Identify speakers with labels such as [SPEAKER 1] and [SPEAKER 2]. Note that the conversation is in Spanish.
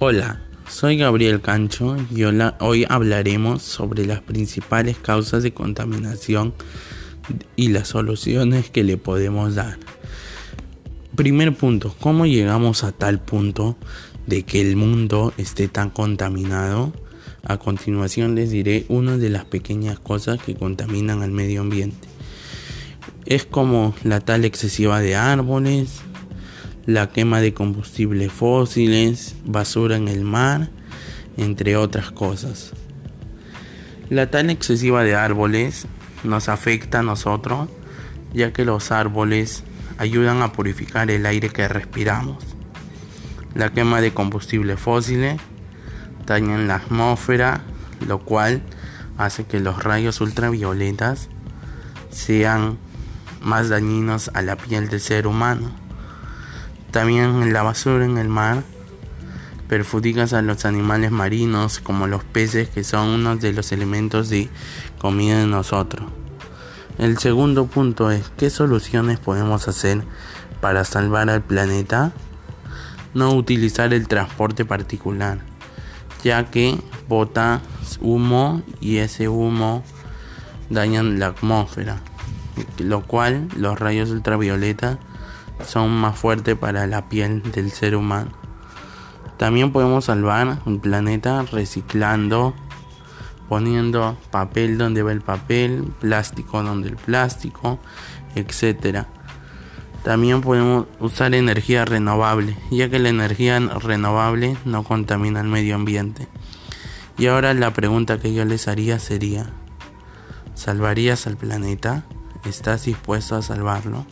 [SPEAKER 1] Hola, soy Gabriel Cancho y hoy hablaremos sobre las principales causas de contaminación y las soluciones que le podemos dar. Primer punto, ¿cómo llegamos a tal punto de que el mundo esté tan contaminado? A continuación les diré una de las pequeñas cosas que contaminan al medio ambiente. Es como la tal excesiva de árboles, la quema de combustibles fósiles, basura en el mar, entre otras cosas. La tala excesiva de árboles nos afecta a nosotros, ya que los árboles ayudan a purificar el aire que respiramos. La quema de combustibles fósiles daña la atmósfera, lo cual hace que los rayos ultravioletas sean más dañinos a la piel del ser humano. También la basura en el mar perjudica a los animales marinos como los peces que son uno de los elementos de comida de nosotros. El segundo punto es qué soluciones podemos hacer para salvar al planeta. No utilizar el transporte particular, ya que bota humo y ese humo dañan la atmósfera, lo cual los rayos ultravioleta son más fuertes para la piel del ser humano. También podemos salvar un planeta reciclando, poniendo papel donde va el papel, plástico donde el plástico, etc. También podemos usar energía renovable, ya que la energía renovable no contamina el medio ambiente. Y ahora la pregunta que yo les haría sería, ¿salvarías al planeta? ¿Estás dispuesto a salvarlo?